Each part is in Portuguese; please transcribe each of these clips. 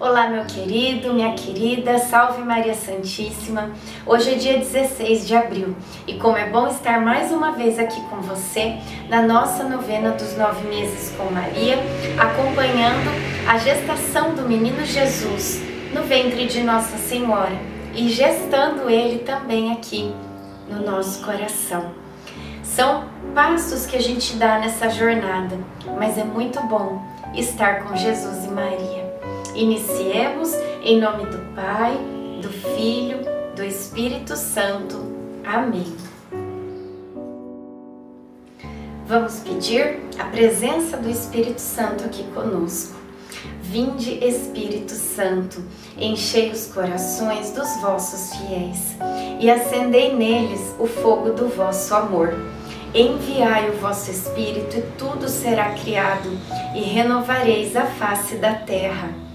Olá, meu querido, minha querida, salve Maria Santíssima. Hoje é dia 16 de abril e como é bom estar mais uma vez aqui com você na nossa novena dos nove meses com Maria, acompanhando a gestação do menino Jesus no ventre de Nossa Senhora e gestando ele também aqui no nosso coração. São passos que a gente dá nessa jornada, mas é muito bom estar com Jesus e Maria. Iniciemos em nome do Pai, do Filho, do Espírito Santo. Amém. Vamos pedir a presença do Espírito Santo aqui conosco. Vinde, Espírito Santo, enchei os corações dos vossos fiéis e acendei neles o fogo do vosso amor. Enviai o vosso Espírito e tudo será criado, e renovareis a face da terra.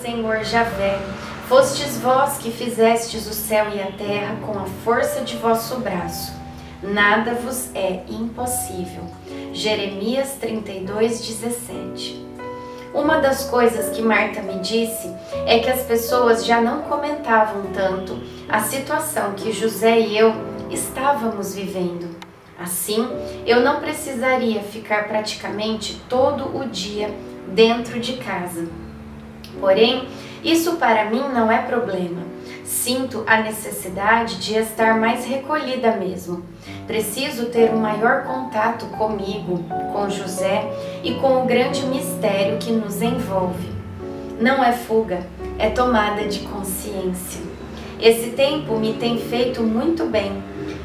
Senhor Javé, Fostes vós que fizestes o céu e a terra com a força de vosso braço. Nada vos é impossível. Jeremias 32, 17. Uma das coisas que Marta me disse é que as pessoas já não comentavam tanto a situação que José e eu estávamos vivendo. Assim, eu não precisaria ficar praticamente todo o dia dentro de casa. Porém, isso para mim não é problema. Sinto a necessidade de estar mais recolhida mesmo. Preciso ter um maior contato comigo, com José e com o grande mistério que nos envolve. Não é fuga, é tomada de consciência. Esse tempo me tem feito muito bem.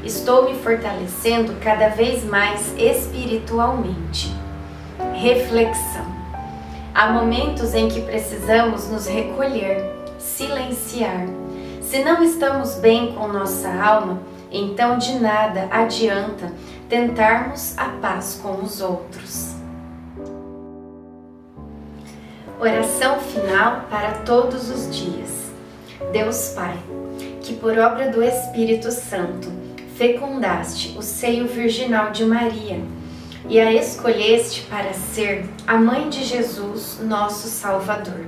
Estou me fortalecendo cada vez mais espiritualmente. Reflexão. Há momentos em que precisamos nos recolher, silenciar. Se não estamos bem com nossa alma, então de nada adianta tentarmos a paz com os outros. Oração final para todos os dias. Deus Pai, que por obra do Espírito Santo fecundaste o seio virginal de Maria e a escolheste para ser a mãe de Jesus, nosso Salvador.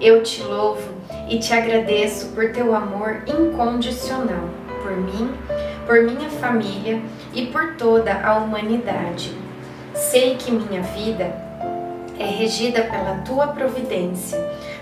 Eu te louvo e te agradeço por teu amor incondicional por mim, por minha família e por toda a humanidade. Sei que minha vida é regida pela tua providência,